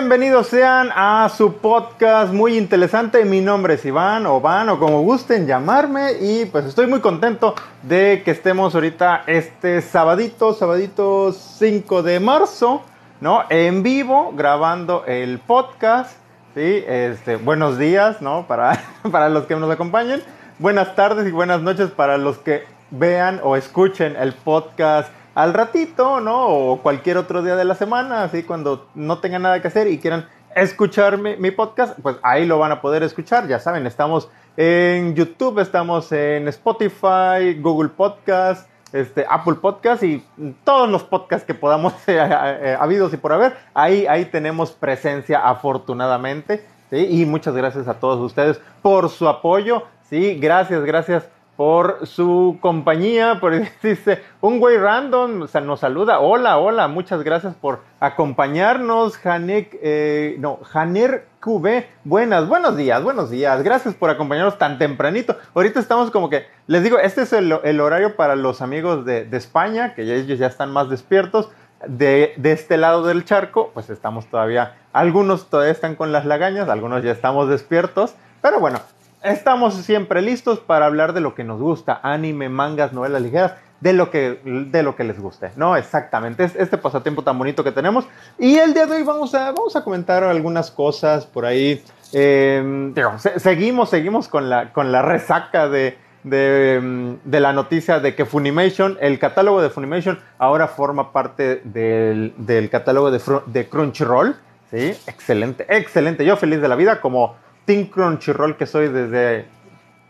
Bienvenidos sean a su podcast muy interesante. Mi nombre es Iván o Van o como gusten llamarme y pues estoy muy contento de que estemos ahorita este sabadito, sabadito 5 de marzo, ¿no? En vivo grabando el podcast. Sí, este, buenos días, ¿no? Para, para los que nos acompañen. Buenas tardes y buenas noches para los que vean o escuchen el podcast al ratito, ¿no? O cualquier otro día de la semana, así cuando no tengan nada que hacer y quieran escuchar mi, podcast, pues ahí lo van a poder escuchar. Ya saben, estamos en YouTube, estamos en Spotify, Google Podcast, este, Apple Podcast y todos los podcasts que podamos eh, eh, habidos y por haber. Ahí, ahí tenemos presencia afortunadamente. ¿sí? Y muchas gracias a todos ustedes por su apoyo. Sí, gracias, gracias por su compañía, por dice un güey random, o sea, nos saluda, hola, hola, muchas gracias por acompañarnos, Janek, eh, no, Janer QB, buenas, buenos días, buenos días, gracias por acompañarnos tan tempranito, ahorita estamos como que, les digo, este es el, horario para los amigos de, España, que ellos ya están más despiertos, de, de, este lado del charco, pues estamos todavía, algunos todavía están con las lagañas, algunos ya estamos despiertos, pero bueno, Estamos siempre listos para hablar de lo que nos gusta, anime, mangas, novelas ligeras, de lo que, de lo que les guste, ¿no? Exactamente, es este pasatiempo tan bonito que tenemos. Y el día de hoy vamos a, vamos a comentar algunas cosas por ahí. Em, seguimos, seguimos con la, con la resaca de, de, de, la noticia de que Funimation, el catálogo de Funimation, ahora forma parte del, del catálogo de, de Crunchyroll. Sí, excelente, excelente. Yo feliz de la vida como Team Crunchyroll que soy desde,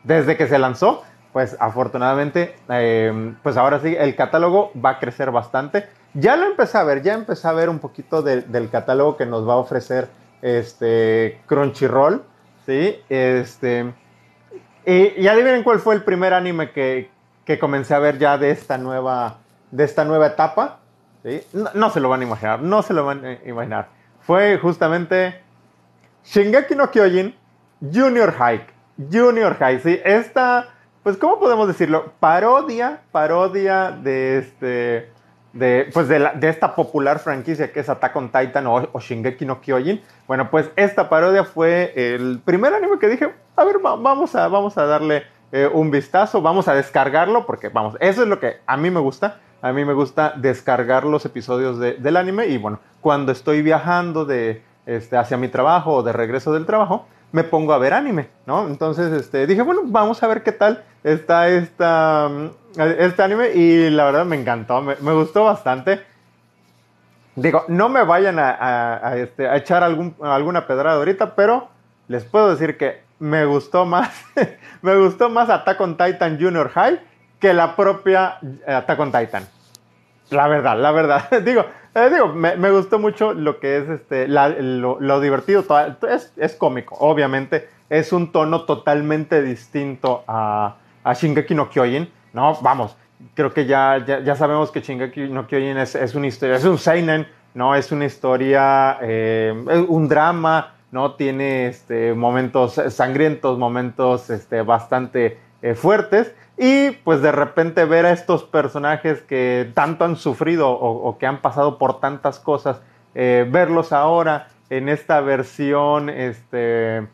desde que se lanzó, pues afortunadamente, em, pues ahora sí, el catálogo va a crecer bastante. Ya lo empecé a ver, ya empecé a ver un poquito del catálogo que nos va a ofrecer este Crunchyroll, ¿sí? Este, y, y, adivinen cuál fue el primer anime que, que, comencé a ver ya de esta nueva, de esta nueva etapa, ¿sí? No, no se lo van a imaginar, no se lo van a imaginar. Fue justamente Shingeki no Kyojin Junior High. Junior High, sí. Esta, pues, ¿cómo podemos decirlo? Parodia, parodia de este. De, pues de, de, esta popular franquicia que es Attack on Titan o, Shingeki no Kyojin. Bueno, pues esta parodia fue el primer anime que dije, a ver, vamos a, vamos a darle eh, un vistazo, vamos a descargarlo, porque vamos, eso es lo que a mí me gusta. A mí me gusta descargar los episodios de, del anime y bueno, cuando estoy viajando de, este, hacia mi trabajo o de regreso del trabajo, me pongo a ver anime, ¿no? Entonces este, dije, bueno, vamos a ver qué tal está esta, mm, este anime y la verdad me encantó, me, gustó bastante. Digo, no me vayan a, este, echar alguna pedrada ahorita, pero les puedo decir que me gustó más, me gustó más Attack on Titan Junior High que la propia Attack on Titan. La verdad, la verdad. digo, eh, digo, me, gustó mucho lo que es este, lo, divertido. Es, es, cómico, obviamente. Es un tono totalmente distinto a, a Shingeki no Kyojin. No, vamos, creo que ya, ya, sabemos que Shingeki no Kyojin es, es, una historia, es un seinen, ¿no? Es una historia, eh, un drama, ¿no? Tiene este, momentos sangrientos, momentos este, bastante eh, fuertes. Y pues de repente ver a estos personajes que tanto han sufrido o, que han pasado por tantas cosas, eh, verlos ahora en esta versión, este,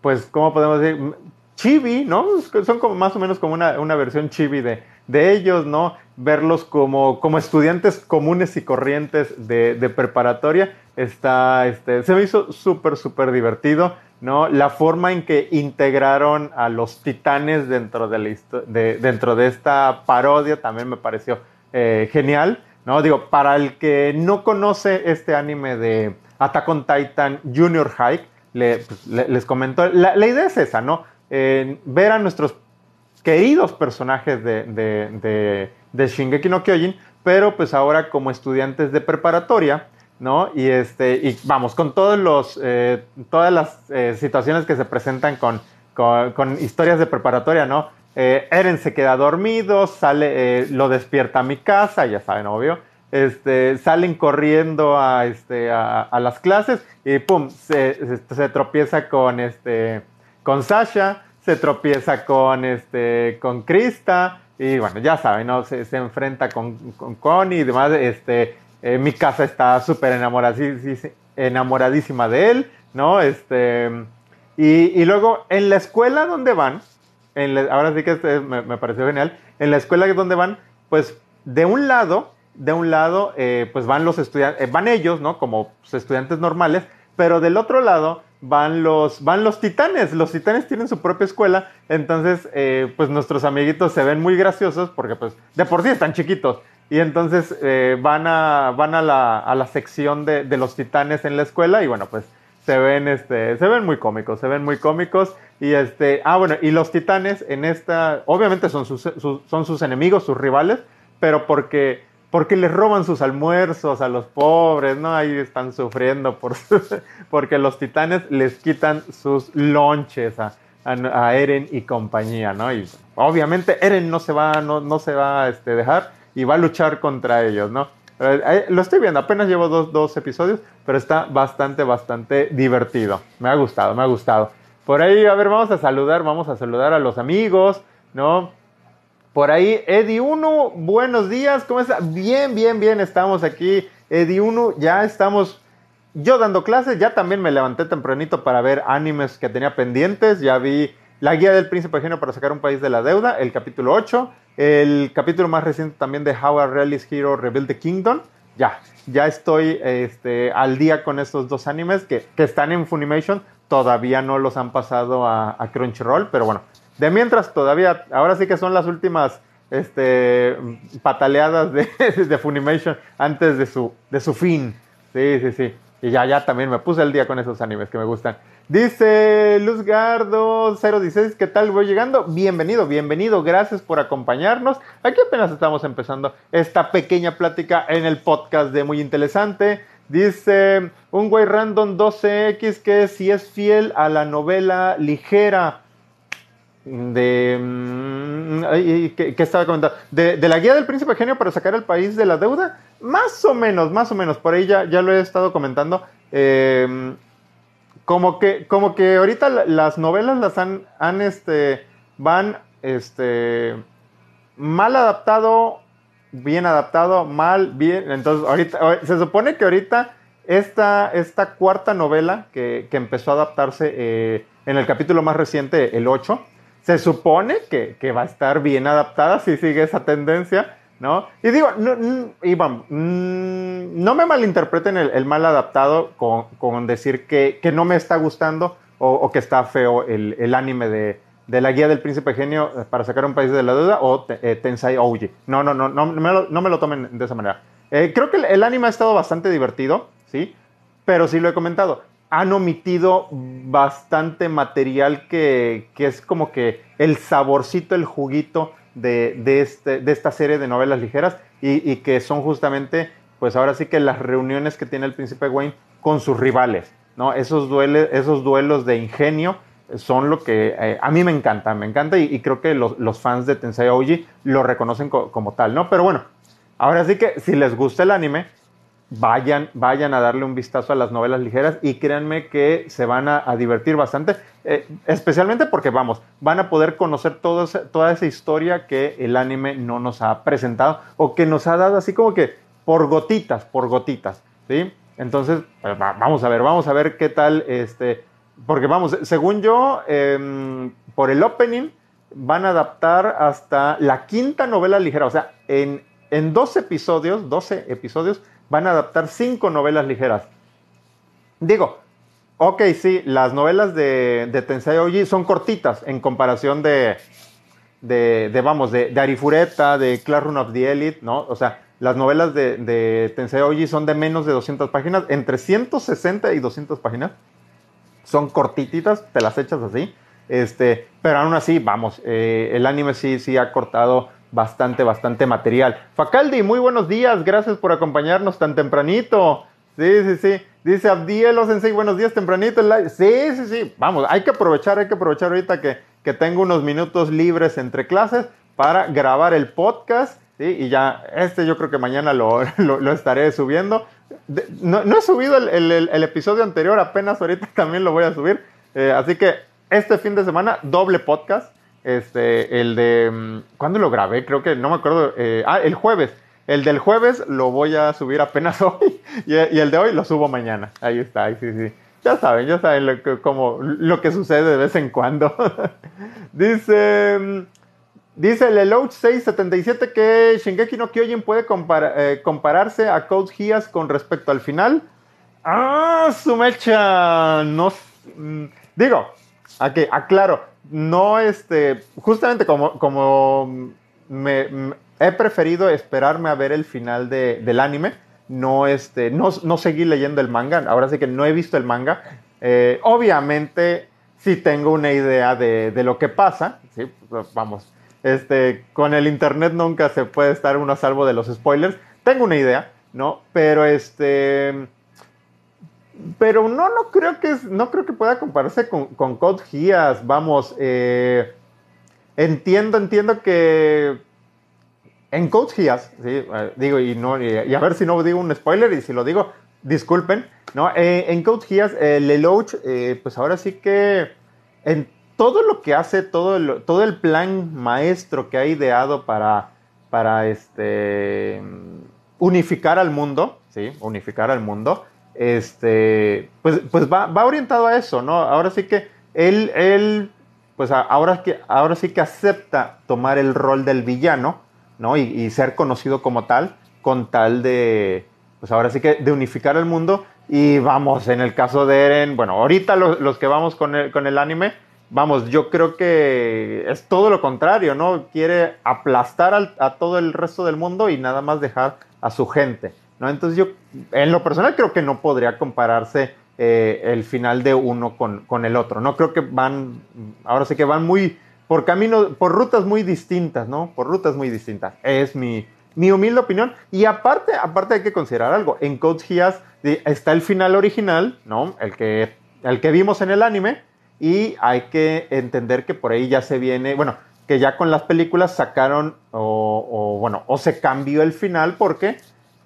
pues, ¿cómo podemos decir? Chibi, ¿no? Son como más o menos como una, versión chibi de, de, ellos, ¿no? Verlos como, como estudiantes comunes y corrientes de, de preparatoria, está, este, se me hizo súper, súper divertido. La forma en que integraron a los titanes dentro de, dentro de esta parodia también me pareció eh, genial, ¿no? Digo, para el que no conoce este anime de Attack on Titan Junior High, pues, les comento, la, idea es esa, ¿no? ver a nuestros queridos personajes de, de, de Shingeki no Kyojin, pero pues ahora como estudiantes de preparatoria, ¿no? Y, este, y vamos, con todos los, eh, todas las eh, situaciones que se presentan con, con, historias de preparatoria, ¿no? Eh, Eren se queda dormido, sale, lo despierta a mi casa, ya saben, obvio. Este, salen corriendo a, este, a, las clases y pum, se, tropieza con, este, con Sasha, se tropieza con, este, con Krista y bueno, ya saben, ¿no? Se, se enfrenta con, con Connie y demás, este, eh, mi casa está súper enamoradísima de él, ¿no? Este, y, luego en la escuela donde van, en ahora sí que este me, pareció genial, en la escuela donde van, pues de un lado, de un lado, eh, pues van los estudiantes, eh, van ellos, ¿no? Como pues, estudiantes normales, pero del otro lado van los, van los titanes. Los titanes tienen su propia escuela, entonces, pues nuestros amiguitos se ven muy graciosos porque, pues, de por sí están chiquitos. Y entonces van, a, van a, la, a la sección de, de, los titanes en la escuela y bueno, pues se ven, este, se ven muy cómicos, se ven muy cómicos. Y este, ah, bueno, y los titanes en esta, obviamente son sus, son sus enemigos, sus rivales, pero porque porque les roban sus almuerzos a los pobres, ¿no? Ahí están sufriendo por porque los titanes les quitan sus lonches a, a, Eren y compañía, ¿no? Y obviamente Eren no se va, no, no se va a este, dejar y va a luchar contra ellos, ¿no? Eh, lo estoy viendo, apenas llevo dos, dos episodios, pero está bastante, bastante divertido. Me ha gustado, me ha gustado. Por ahí, a ver, vamos a saludar, vamos a saludar a los amigos, ¿no? Por ahí, Eddie Uno, buenos días, ¿cómo está? Bien, bien, bien, estamos aquí. Eddie Uno, ya estamos yo dando clases, ya también me levanté tempranito para ver animes que tenía pendientes, ya vi La Guía del Príncipe Genio para sacar un país de la deuda, el capítulo 8, el capítulo más reciente también de How a Realist Hero Rebuild the Kingdom, ya, ya estoy este, al día con estos dos animes que, que, están en Funimation, todavía no los han pasado a, Crunchyroll, pero bueno, de mientras todavía, ahora sí que son las últimas este, pataleadas de, de Funimation antes de su, de su fin. Sí, sí, sí. Y ya, ya también me puse el día con esos animes que me gustan. Dice Luzgardo016, ¿qué tal? Voy llegando. Bienvenido, bienvenido. Gracias por acompañarnos. Aquí apenas estamos empezando esta pequeña plática en el podcast de Muy Interesante. Dice un güey random 12X que si es fiel a la novela ligera de mm, ¿qué, estaba comentando? De, la guía del príncipe genio para sacar al país de la deuda, más o menos, más o menos, por ahí ya, ya lo he estado comentando. Em, como que, como que ahorita las novelas las han, han este, van, este, mal adaptado, bien adaptado, mal, bien. Entonces, ahorita, se supone que ahorita esta, esta cuarta novela que, que empezó a adaptarse eh, en el capítulo más reciente, el 8, se supone que, que, va a estar bien adaptada si sigue esa tendencia, ¿no? Y digo, no, mm, no me malinterpreten el, mal adaptado con, con decir que, que, no me está gustando o, que está feo el, el anime de, de, la guía del príncipe genio para sacar un país de la duda o eh, Tensai Ouji. No, no, no, no, no me, lo, no me lo tomen de esa manera. Eh, creo que el, el anime ha estado bastante divertido, ¿sí? Pero sí lo he comentado han omitido bastante material que, es como que el saborcito, el juguito de, este, de esta serie de novelas ligeras y, que son justamente, pues ahora sí que las reuniones que tiene el príncipe Wayne con sus rivales, ¿no? Esos, esos duelos de ingenio son lo que eh, a mí me encanta, me encanta y, creo que los, fans de Tensei Oji lo reconocen como tal, ¿no? Pero bueno, ahora sí que si les gusta el anime, vayan, vayan a darle un vistazo a las novelas ligeras y créanme que se van a, divertir bastante, eh, especialmente porque vamos, van a poder conocer toda esa historia que el anime no nos ha presentado o que nos ha dado así como que por gotitas, por gotitas, ¿sí? Entonces, pues, vamos a ver, vamos a ver qué tal, este, porque vamos, según yo, em, por el opening van a adaptar hasta la quinta novela ligera, o sea, en, en dos episodios, 12 episodios, van a adaptar cinco novelas ligeras. Digo, ok, sí, las novelas de, de Tensei Oji son cortitas en comparación de, de, vamos, de, de, Arifureta, de Classroom of the Elite, ¿no? O sea, las novelas de, de Tensei Oji son de menos de 200 páginas, entre 160 y 200 páginas. Son cortititas, te las echas así. Este, pero aún así, vamos, eh, el anime sí, sí ha cortado bastante, bastante material. Facaldi, muy buenos días, gracias por acompañarnos tan tempranito. Sí, sí, sí. Dice Abdielo Sensei, buenos días, tempranito. Sí, sí, sí. Vamos, hay que aprovechar, hay que aprovechar ahorita que, que tengo unos minutos libres entre clases para grabar el podcast. ¿sí? Y ya, este yo creo que mañana lo, lo, estaré subiendo. no, no, he subido el, el, el, episodio anterior, apenas ahorita también lo voy a subir. Eh, así que este fin de semana, doble podcast. Este, el de. Mm, ¿Cuándo lo grabé? Creo que no me acuerdo. Eh, ah, el jueves. El del jueves lo voy a subir apenas hoy y, el de hoy lo subo mañana. Ahí está, ahí sí, sí. Ya saben, ya saben lo que, como, lo que sucede de vez en cuando. dice, dice Lelouch 677 que Shingeki no Kyojin puede eh, compararse a Code Geass con respecto al final. Ah, su mecha. No, mm, digo, aquí, aclaro, no este, justamente como, como me, he preferido esperarme a ver el final del anime no, este, no, no seguí leyendo el manga, ahora sí que no he visto el manga. Eh, obviamente sí tengo una idea de, lo que pasa, ¿sí? Pues, vamos, este, con el internet nunca se puede estar uno a salvo de los spoilers, tengo una idea, ¿no? Pero este... Pero no, no creo que, no creo que pueda compararse con, con Code Geass, vamos, eh, entiendo, entiendo que en Code Geass, ¿sí? Eh, digo, y, no, y, a ver si no digo un spoiler, y si lo digo, disculpen, ¿no? Eh, en Code Geass, eh, pues ahora sí que en todo lo que hace, todo el, todo el plan maestro que ha ideado para, para este, unificar al mundo, ¿sí? Unificar al mundo, este, pues, pues va, va orientado a eso, ¿no? Ahora sí que él, él pues ahora, que, ahora sí que acepta tomar el rol del villano, ¿no? Y, ser conocido como tal, con tal de, pues ahora sí que de unificar el mundo. Y vamos, en el caso de Eren, bueno, ahorita los, que vamos con el, con el anime, vamos, yo creo que es todo lo contrario, ¿no? Quiere aplastar a todo el resto del mundo y nada más dejar a su gente, ¿no? Entonces yo, en lo personal, creo que no podría compararse eh, el final de uno con, con, el otro, ¿no? Creo que van, ahora sí que van muy por caminos, por rutas muy distintas, ¿no? Por rutas muy distintas. Es mi, mi humilde opinión. Y aparte, aparte hay que considerar algo. En Code Geass está el final original, ¿no? El que, el que vimos en el anime. Y hay que entender que por ahí ya se viene, bueno, que ya con las películas sacaron o, bueno, o se cambió el final. ¿Por qué?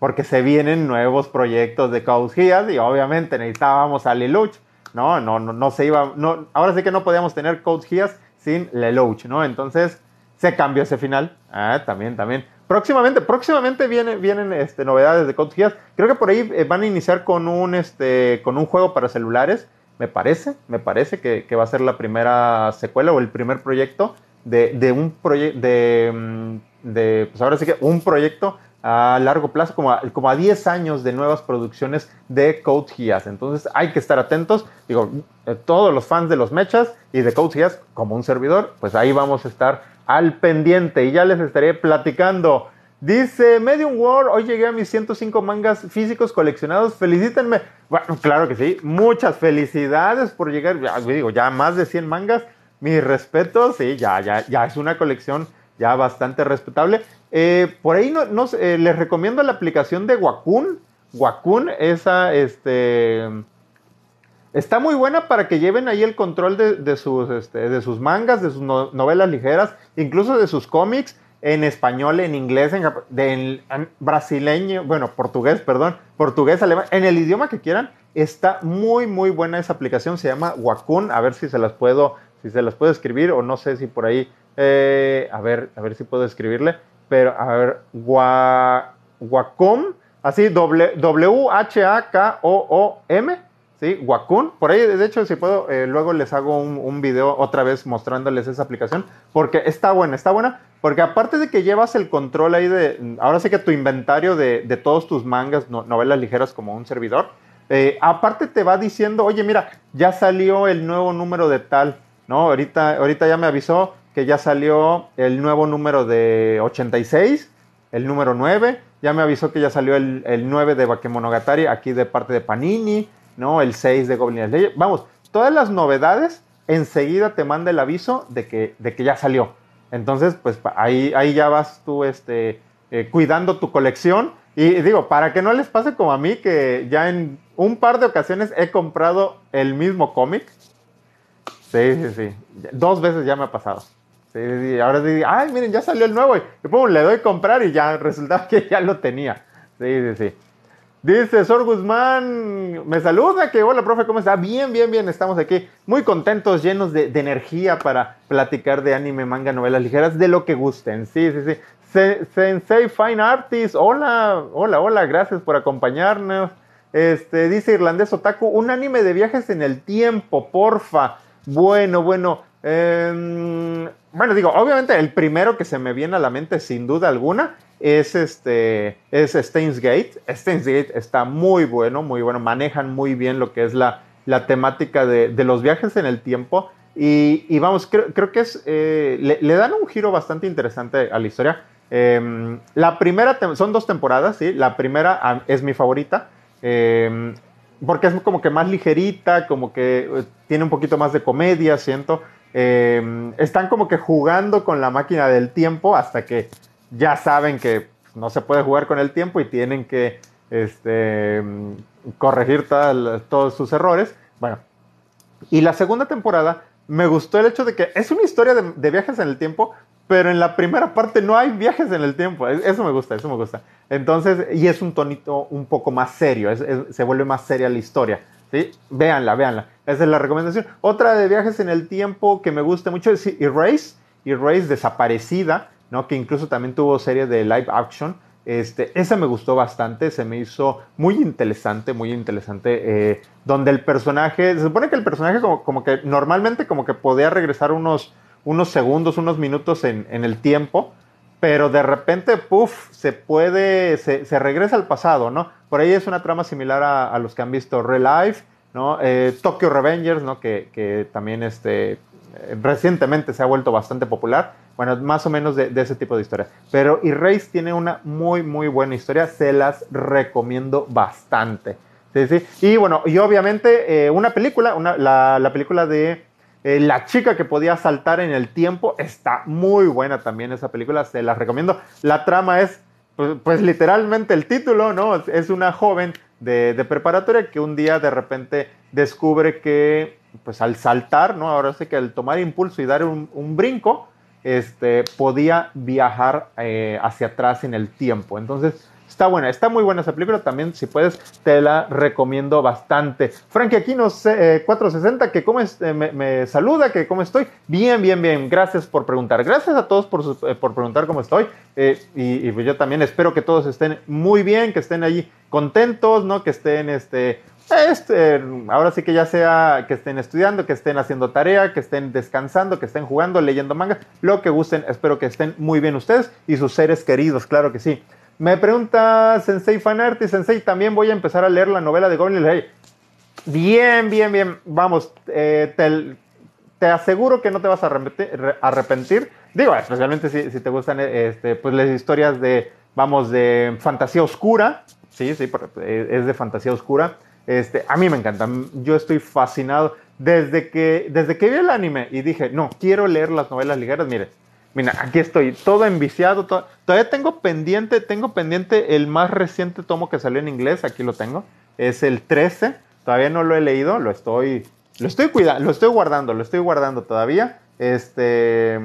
Porque se vienen nuevos proyectos de Geass y obviamente necesitábamos a Lelouch. No, no, no, no se iba, no, ahora sí que no podíamos tener Geass sin Lelouch, ¿no? Entonces se cambió ese final. Ah, también, también. Próximamente, próximamente viene, vienen este, novedades de Geass. Creo que por ahí eh, van a iniciar con un, este, con un juego para celulares. Me parece, me parece que, va a ser la primera secuela o el primer proyecto de, un proyecto, de, mm, de, pues ahora sí que un proyecto a largo plazo, como a, como a 10 años de nuevas producciones de Code Geass. Entonces hay que estar atentos. Digo, eh, todos los fans de los mechas y de Code Geass, como un servidor, pues ahí vamos a estar al pendiente y ya les estaré platicando. Dice Medium World, hoy llegué a mis 105 mangas físicos coleccionados, felicítenme. Bueno, claro que sí, muchas felicidades por llegar, ya, digo, ya más de 100 mangas, mis respetos, sí, ya, ya, ya es una colección ya bastante respetable. Eh, por ahí no, eh, les recomiendo la aplicación de Wacom. Wacom, esa, este, está muy buena para que lleven ahí el control de, sus, este, de sus mangas, de sus novelas ligeras, incluso de sus cómics en español, en inglés, en, brasileño, bueno, portugués, perdón, portugués, alemán, en el idioma que quieran. Está muy, muy buena esa aplicación. Se llama Wacom. A ver si se las puedo, si se las puedo escribir o no sé si por ahí, eh, a ver, a ver si puedo escribirle pero a ver, Wacom, así W-H-A-K-O-O-M, ¿sí? Wacom, por ahí, de hecho, si puedo, eh, luego les hago un, video otra vez mostrándoles esa aplicación, porque está buena, está buena, porque aparte de que llevas el control ahí de, ahora sí que tu inventario de, todos tus mangas, novelas ligeras como un servidor, eh, aparte te va diciendo, oye, mira, ya salió el nuevo número de tal, ¿no? Ahorita, ahorita ya me avisó que ya salió el nuevo número de 86, el número 9, ya me avisó que ya salió el, el 9 de Bakemonogatari aquí de parte de Panini, ¿no? El 6 de Goblin Slayer. Vamos, todas las novedades enseguida te manda el aviso de que, de que ya salió. Entonces, pues ahí, ahí ya vas tú este, eh, cuidando tu colección. Y digo, para que no les pase como a mí, que ya en un par de ocasiones he comprado el mismo cómic. Sí, sí, sí. Dos veces ya me ha pasado. Sí, ahora sí, ay, miren, ya salió el nuevo. Y pum, le doy comprar y ya resulta que ya lo tenía. Sí, sí, sí. Dice Sor Guzmán, me saluda, que hola, profe, ¿cómo está? Bien, bien, bien, estamos aquí muy contentos, llenos de, energía para platicar de anime, manga, novelas ligeras, de lo que gusten. Sí, sí, sí. Sensei Fine Artist, hola, hola, hola, gracias por acompañarnos. Este, dice Irlandés Otaku, un anime de viajes en el tiempo, porfa. Bueno, bueno. Em, bueno, digo, obviamente el primero que se me viene a la mente, sin duda alguna, es este, es Steins Gate. Steins Gate está muy bueno, muy bueno. Manejan muy bien lo que es la, la temática de, de los viajes en el tiempo. Y, vamos, creo, que es, eh, le, dan un giro bastante interesante a la historia. Em, la primera, son dos temporadas, ¿sí? La primera es mi favorita, em, porque es como que más ligerita, como que eh, tiene un poquito más de comedia, siento. Em, están como que jugando con la máquina del tiempo hasta que ya saben que no se puede jugar con el tiempo y tienen que este, corregir todos sus errores. Bueno, y la segunda temporada me gustó el hecho de que es una historia de, viajes en el tiempo, pero en la primera parte no hay viajes en el tiempo. Eso me gusta, eso me gusta. Entonces, y es un tonito un poco más serio, se vuelve más seria la historia. ¿Sí? Véanla, véanla. Esa es la recomendación. Otra de viajes en el tiempo que me gusta mucho es Erase, Erase desaparecida, ¿no? que incluso también tuvo serie de live action. Este, esa me gustó bastante, se me hizo muy interesante, muy interesante, eh, donde el personaje, se supone que el personaje como, que normalmente como que podía regresar unos, unos segundos, unos minutos en, el tiempo, pero de repente, puff, se puede, se, regresa al pasado, ¿no? Por ahí es una trama similar a, los que han visto Real Life, ¿no? Eh, Tokyo Revengers, ¿no? Que, que también este, recientemente se ha vuelto bastante popular. Bueno, más o menos de, ese tipo de historia. Pero Erase tiene una muy, muy buena historia. Se las recomiendo bastante. Sí, sí. Y bueno, y obviamente eh, una película, una, la, película de eh, La chica que podía saltar en el tiempo, está muy buena también esa película. Se las recomiendo. La trama es, pues, pues literalmente el título, ¿no? Es una joven de, de preparatoria que un día de repente descubre que pues al saltar, ¿no? Ahora sí que al tomar impulso y dar un, brinco, este, podía viajar eh, hacia atrás en el tiempo. Entonces, está buena, está muy buena esa película. También, si puedes, te la recomiendo bastante. Frankie aquí sé, 460, que cómo eh, me, saluda, que cómo estoy. Bien, bien, bien. Gracias por preguntar. Gracias a todos por, eh, por preguntar cómo estoy. y, y, yo también espero que todos estén muy bien, que estén allí contentos, ¿no? Que estén, este, este, ahora sí que ya sea que estén estudiando, que estén haciendo tarea, que estén descansando, que estén jugando, leyendo manga, lo que gusten, espero que estén muy bien ustedes y sus seres queridos, claro que sí. Me pregunta Sensei Fanarty, Sensei, también voy a empezar a leer la novela de Goblin Rey. Bien, bien, bien, vamos, eh, te, aseguro que no te vas a arrepentir, digo, especialmente si, te gustan este, pues las historias de, vamos, de fantasía oscura, sí, sí, eh, es de fantasía oscura. Este, a mí me encanta, yo estoy fascinado. Desde que, desde que vi el anime y dije, no, quiero leer las novelas ligeras, mire, mira, aquí estoy, todo enviciado, todavía tengo pendiente, tengo pendiente el más reciente tomo que salió en inglés, aquí lo tengo, es el 13, todavía no lo he leído, lo estoy, lo estoy cuidando, lo estoy guardando, lo estoy guardando todavía, este,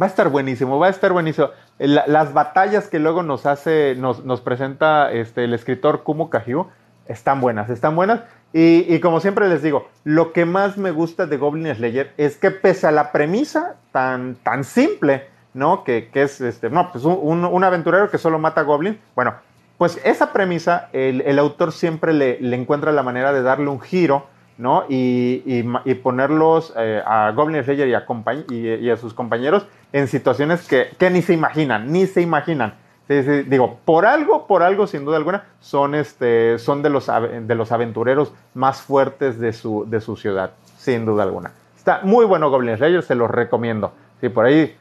va a estar buenísimo, va a estar buenísimo. las batallas que luego nos hace, nos, nos presenta este, el escritor Kumo Kahyu, están buenas, están buenas. Y, como siempre les digo, lo que más me gusta de Goblin Slayer es que pese a la premisa tan, tan simple, ¿no? Que, es este, no, pues un, aventurero que solo mata a Goblin. Bueno, pues esa premisa, el, autor siempre le, encuentra la manera de darle un giro, ¿no? Y, ponerlos eh, a Goblin Slayer y a, y a, sus compañeros en situaciones que, que ni se imaginan, ni se imaginan. Sí, sí, digo, por algo, por algo, sin duda alguna, son, este, son de, los, de los aventureros más fuertes de su, de su ciudad, sin duda alguna. Está muy bueno Goblin Slayer, se los recomiendo. Sí, por ahí,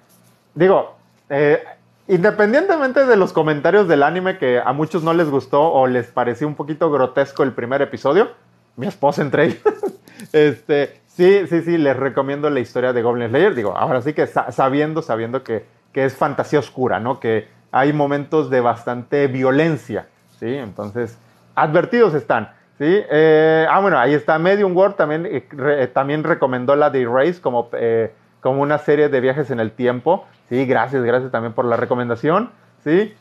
digo, eh, independientemente de los comentarios del anime que a muchos no les gustó o les pareció un poquito grotesco el primer episodio, mi esposa entre ellos, este, sí, sí, sí, les recomiendo la historia de Goblin Slayer. Digo, ahora sí que sabiendo, sabiendo que, que es fantasía oscura, ¿no? Que hay momentos de bastante violencia, ¿sí? Entonces, advertidos están, ¿sí? Eh, ah, bueno, ahí está Medium World, también, eh, también recomendó la de Erase como, eh, como una serie de viajes en el tiempo, ¿sí? Gracias, gracias también por la recomendación, ¿sí?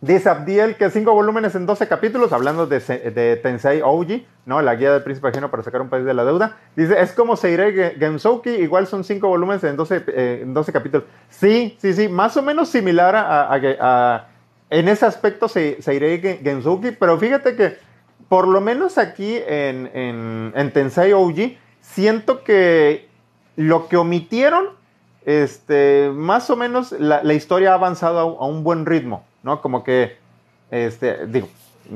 Dice Abdiel que cinco volúmenes en 12 capítulos, hablando de, de Tensei Ouji, ¿no? La guía del príncipe ajeno para sacar un país de la deuda. Dice, es como Seirei Gensouki, igual son cinco volúmenes en 12, eh, en 12 capítulos. Sí, sí, sí, más o menos similar a, a, en ese aspecto Seirei Gensouki, pero fíjate que por lo menos aquí en, en, en Tensei Ouji, siento que lo que omitieron, este, más o menos la, la historia ha avanzado a un buen ritmo. ¿No? Como que, este, digo,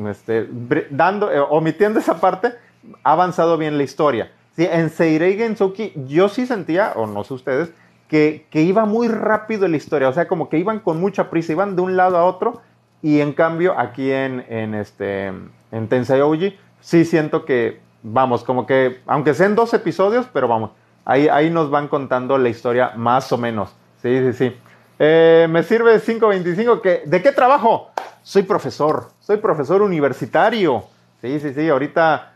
este, dando, eh, omitiendo esa parte, ha avanzado bien la historia. Sí, en Seirei Gensuki yo sí sentía, o no sé ustedes, que, que, iba muy rápido la historia, o sea, como que iban con mucha prisa, iban de un lado a otro, y en cambio aquí en, en, este, en Tensei Ouji, sí siento que, vamos, como que, aunque sean dos episodios, pero vamos, ahí, ahí nos van contando la historia más o menos. Sí, sí, sí. Eh, me sirve 525. Que, ¿De qué trabajo? Soy profesor. Soy profesor universitario. Sí, sí, sí. Ahorita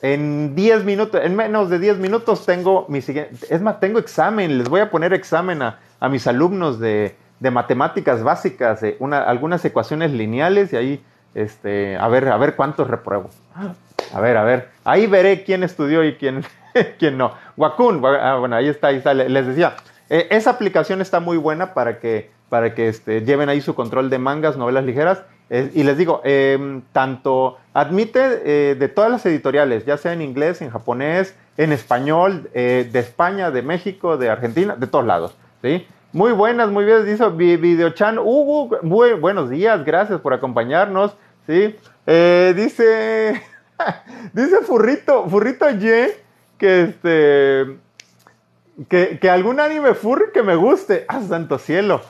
en 10 minutos, en menos de 10 minutos tengo mi siguiente. Es más, tengo examen. Les voy a poner examen a, mis alumnos de, matemáticas básicas, una, algunas ecuaciones lineales y ahí, este, a ver, a ver cuántos repruebo. A ver, a ver. Ahí veré quién estudió y quién, quién no. Wakun, ah, bueno, ahí está, ahí está. Les decía, eh, esa aplicación está muy buena para que, para que este, lleven ahí su control de mangas, novelas ligeras. Eh, y les digo, em, tanto admite eh, de todas las editoriales, ya sea en inglés, en japonés, en español, de España, de México, de Argentina, de todos lados. ¿sí? Muy buenas, muy bien, dice Videochan. Muy buenos días, gracias por acompañarnos. ¿sí? dice, dice Furrito, Furrito Y, que este que, algún anime furry que me guste. ¡Ah, santo cielo!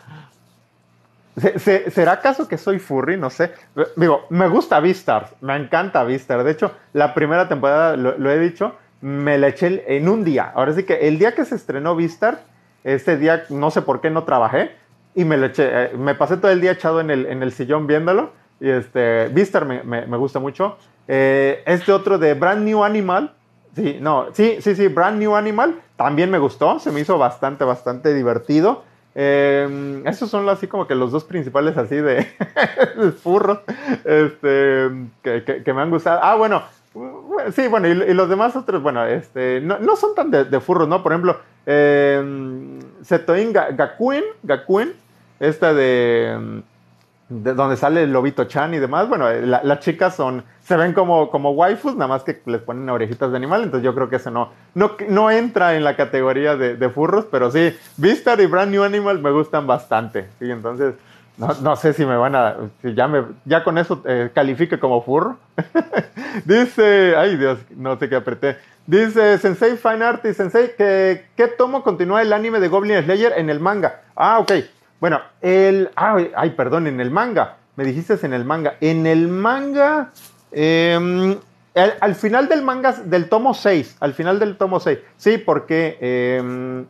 ¿Será acaso que soy furry? No sé. Digo, me gusta Vistar, me encanta Vistar. De hecho, la primera temporada, lo, he dicho, me la eché en un día. Ahora sí que el día que se estrenó Vistar, ese día no sé por qué no trabajé y me eché. Eh, me pasé todo el día echado en el, en el sillón viéndolo. Y este, Vistar me, me, gusta mucho. Eh, este otro de Brand New Animal, Sí, no, sí, sí, sí, Brand New Animal también me gustó, se me hizo bastante, bastante divertido. Eh, esos son así como que los dos principales así de, furros este, que, me han gustado. Ah, bueno, sí, bueno, y, los demás otros, bueno, este, no, son tan de, furros, ¿no? Por ejemplo, eh, Setoin Gakuen, Gakuen, esta de de donde sale el lobito Chan y demás, bueno, las chicas son, se ven como, como waifus, nada más que les ponen orejitas de animal, entonces yo creo que eso no, no, no entra en la categoría de, furros, pero sí, Vistar y Brand New Animal me gustan bastante, y entonces no, sé si me van a, si ya, me, ya con eso eh, califique como furro. Dice, ay Dios, no sé qué apreté. Dice Sensei Fine Artist, Sensei, que ¿qué tomo continúa el anime de Goblin Slayer en el manga? Ah, ok. Bueno, el. Ay, perdón, en el manga. Me dijiste en el manga. En el manga. Em, al, final del manga, del tomo 6. Al final del tomo 6. Sí, porque. Em,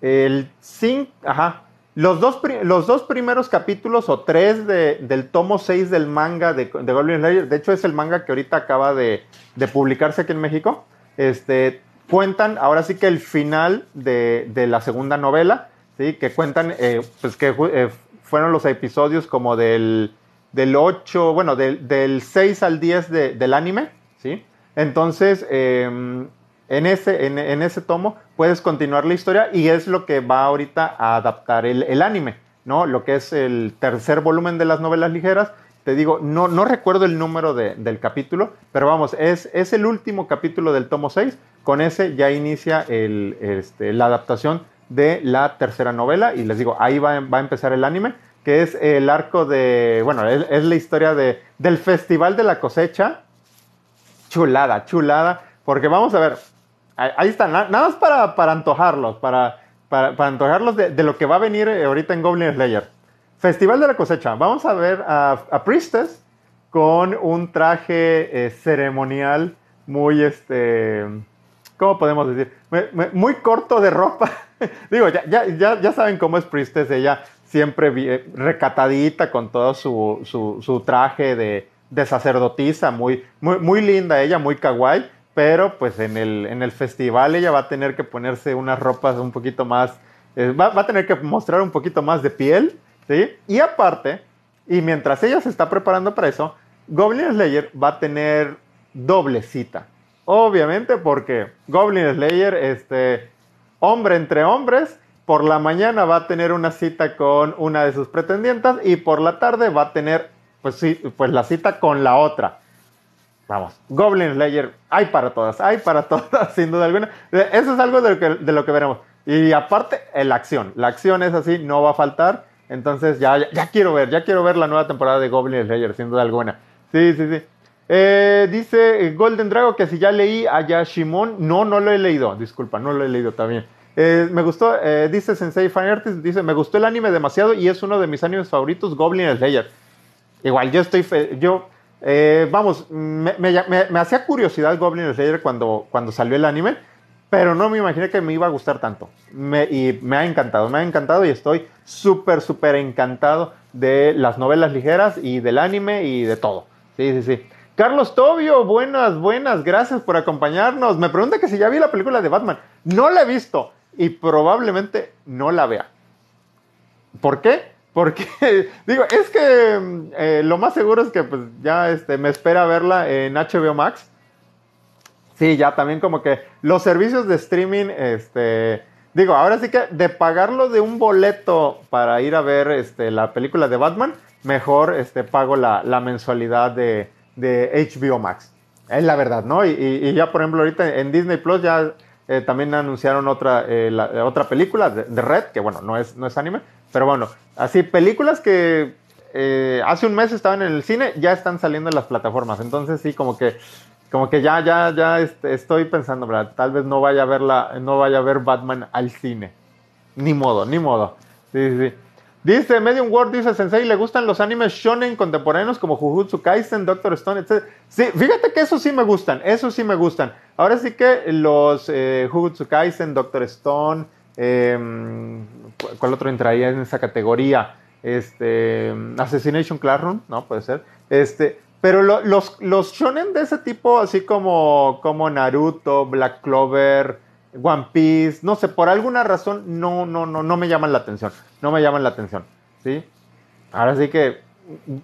el 5. Ajá. Los dos, los dos, primeros capítulos o tres del tomo 6 del manga de, de Goblin Slayer, de hecho es el manga que ahorita acaba de, publicarse aquí en México, este, cuentan ahora sí que el final de, de la segunda novela, ¿sí? Que cuentan, eh, pues que eh, fueron los episodios como del, del 8, bueno, del, del 6 al 10 del anime, ¿sí? Entonces, em, en, ese, en, ese tomo puedes continuar la historia y es lo que va ahorita a adaptar el, anime, ¿no? Lo que es el tercer volumen de las novelas ligeras. Te digo, no, no recuerdo el número del capítulo, pero vamos, es, es el último capítulo del tomo 6. Con ese ya inicia el, este, la adaptación de la tercera novela. Y les digo, ahí va, a empezar el anime, que es el arco de, bueno, es, la historia de, del Festival de la Cosecha. Chulada, chulada, porque vamos a ver, ahí, están, nada más para, para antojarlos, para, para, antojarlos de, lo que va a venir eh, ahorita en Goblin Slayer. Festival de la Cosecha, vamos a ver a, Priestess con un traje eh, ceremonial muy, este, ¿cómo podemos decir? Muy corto de ropa. Digo, ya, ya, ya, saben cómo es Priestess, ella siempre eh, recatadita con todo su, su, traje de, de, sacerdotisa, muy, muy, muy linda ella, muy kawaii, pero pues en el, en el festival ella va a tener que ponerse unas ropas un poquito más, eh, va, va, a tener que mostrar un poquito más de piel, ¿sí? Y aparte, Y mientras ella se está preparando para eso, Goblin Slayer va a tener doble cita. Obviamente porque Goblin Slayer, este, hombre entre hombres, por la mañana va a tener una cita con una de sus pretendientas y por la tarde va a tener, pues sí, pues la cita con la otra. Vamos, Goblin Slayer, hay para todas, hay para todas, sin duda alguna. Eso es algo de lo que, de lo que veremos. Y aparte, la acción. La acción es así, no va a faltar. Entonces ya, ya, quiero ver, ya quiero ver la nueva temporada de Goblin Slayer, sin duda alguna. Sí, sí, sí. Eh, dice Golden Drago que si ya leí a Yashimon. No, no lo he leído. Disculpa, no lo he leído también. Eh, me gustó, eh, dice Sensei Fine Artist, dice, me gustó el anime demasiado y es uno de mis animes favoritos, Goblin Slayer. Igual, yo estoy, yo, vamos, me, me, hacía curiosidad Goblin Slayer cuando, cuando salió el anime, pero no me imaginé que me iba a gustar tanto. y me ha encantado, me ha encantado y estoy súper, súper encantado de las novelas ligeras y del anime y de todo. Sí, sí, sí. Carlos Tobio, buenas, buenas, gracias por acompañarnos. Me pregunta que si ya vi la película de Batman. No la he visto y probablemente no la vea. ¿Por qué? Porque, digo, es que eh, lo más seguro es que pues, ya este, me espera verla en HBO Max. Sí, ya también como que los servicios de streaming, este, digo, ahora sí que de pagarlo de un boleto para ir a ver este, la película de Batman, mejor este, pago la, mensualidad de, HBO Max. Es la verdad, ¿no? Y, ya, por ejemplo, ahorita en Disney Plus ya eh, también anunciaron otra, eh, otra película de, Red, que bueno, no es, no es anime, pero bueno, así películas que eh, hace un mes estaban en el cine, ya están saliendo en las plataformas. Entonces sí, como que, como que ya, ya, ya estoy pensando, ¿verdad? Tal vez no vaya a ver no vaya a ver Batman al cine. Ni modo, ni modo. Sí, sí. Dice Medium World, dice Sensei, ¿le gustan los animes shonen contemporáneos como Jujutsu Kaisen, Doctor Stone, etc? Sí, fíjate que eso sí me gustan, eso sí me gustan. Ahora sí que los eh, Jujutsu Kaisen, Doctor Stone, em, ¿cuál otro entraría en esa categoría? Este, Assassination Classroom, ¿no? Puede ser. Este, pero los, los shonen de ese tipo, así como, como Naruto, Black Clover, One Piece, no sé, por alguna razón no, no, no, no me llaman la atención. No me llaman la atención. ¿Sí? Ahora sí que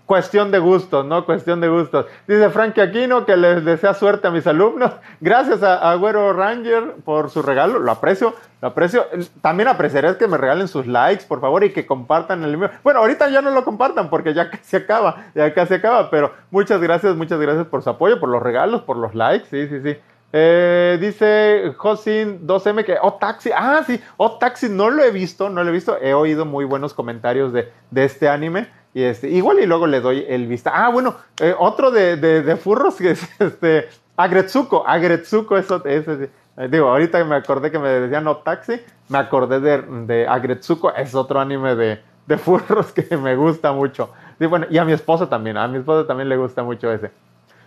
cuestión de gustos, ¿no? Cuestión de gustos. Dice Frankie Aquino que les desea suerte a mis alumnos. Gracias a Agüero Ranger por su regalo, lo aprecio, lo aprecio. También apreciaré que me regalen sus likes, por favor, y que compartan el mío. Bueno, ahorita ya no lo compartan porque ya casi acaba, ya casi acaba, pero muchas gracias, muchas gracias por su apoyo, por los regalos, por los likes, sí, sí, sí. Eh, dice Josin 2M que, oh, Taxi, ah, sí, oh, Taxi, no lo he visto, no lo he visto, he oído muy buenos comentarios de, este anime. Y este, igual y luego le doy el vista. Ah, bueno, eh, otro de, de, furros que es este, Agretsuko, Agretsuko, eso, ese, eh, digo, ahorita me acordé que me decían no taxi, me acordé de, de Agretsuko, es otro anime de, de furros que me gusta mucho. Y bueno, y a mi esposa también, a mi esposa también le gusta mucho ese.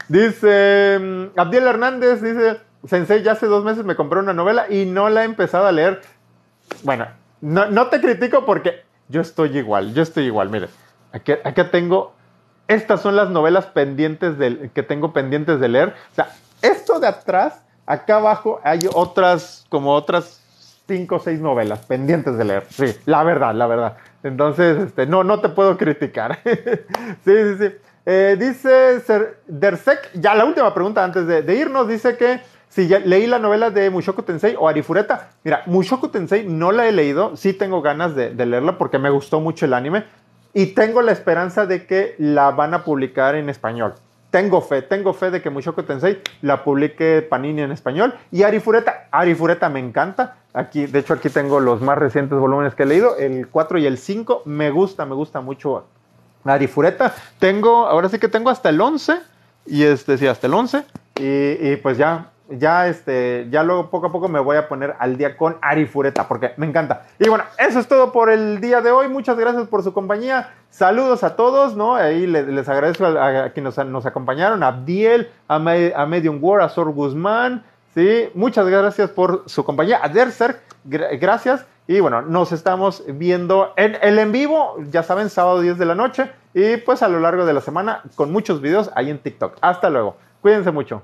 Dice mm, Abdiel Hernández, dice, Sensei, ya hace dos meses me compré una novela y no la he empezado a leer. Bueno, no, te critico porque yo estoy igual, yo estoy igual. Mire, aquí, tengo, estas son las novelas pendientes del, que tengo pendientes de leer. O sea, esto de atrás, acá abajo hay otras, como otras cinco o seis novelas pendientes de leer. Sí, la verdad, la verdad. Entonces, este, no, no te puedo criticar. sí, sí, sí. Eh, dice Dersek, ya la última pregunta antes de, irnos, dice que si ya leí la novela de Mushoku Tensei o Arifureta. Mira, Mushoku Tensei no la he leído, sí tengo ganas de, leerla porque me gustó mucho el anime y tengo la esperanza de que la van a publicar en español. Tengo fe, tengo fe de que Mushoku Tensei la publique Panini en español. Y Arifureta, Arifureta me encanta. Aquí, de hecho, aquí tengo los más recientes volúmenes que he leído, el 4 y el 5. Me gusta, me gusta mucho Arifureta. Tengo, ahora sí que tengo hasta el 11. Y este, sí, hasta el 11. Y, pues ya, ya este, ya luego poco a poco me voy a poner al día con Arifureta porque me encanta. Y bueno, eso es todo por el día de hoy. Muchas gracias por su compañía. Saludos a todos, ¿no? Ahí les, agradezco a, quienes nos, acompañaron, a Abdiel, a, a Medium War, a Sor Guzmán, ¿sí? Muchas gracias por su compañía. A Derser, gracias. Y bueno, nos estamos viendo en el en vivo, ya saben, sábado 10 de la noche y pues a lo largo de la semana con muchos videos ahí en TikTok. Hasta luego. Cuídense mucho.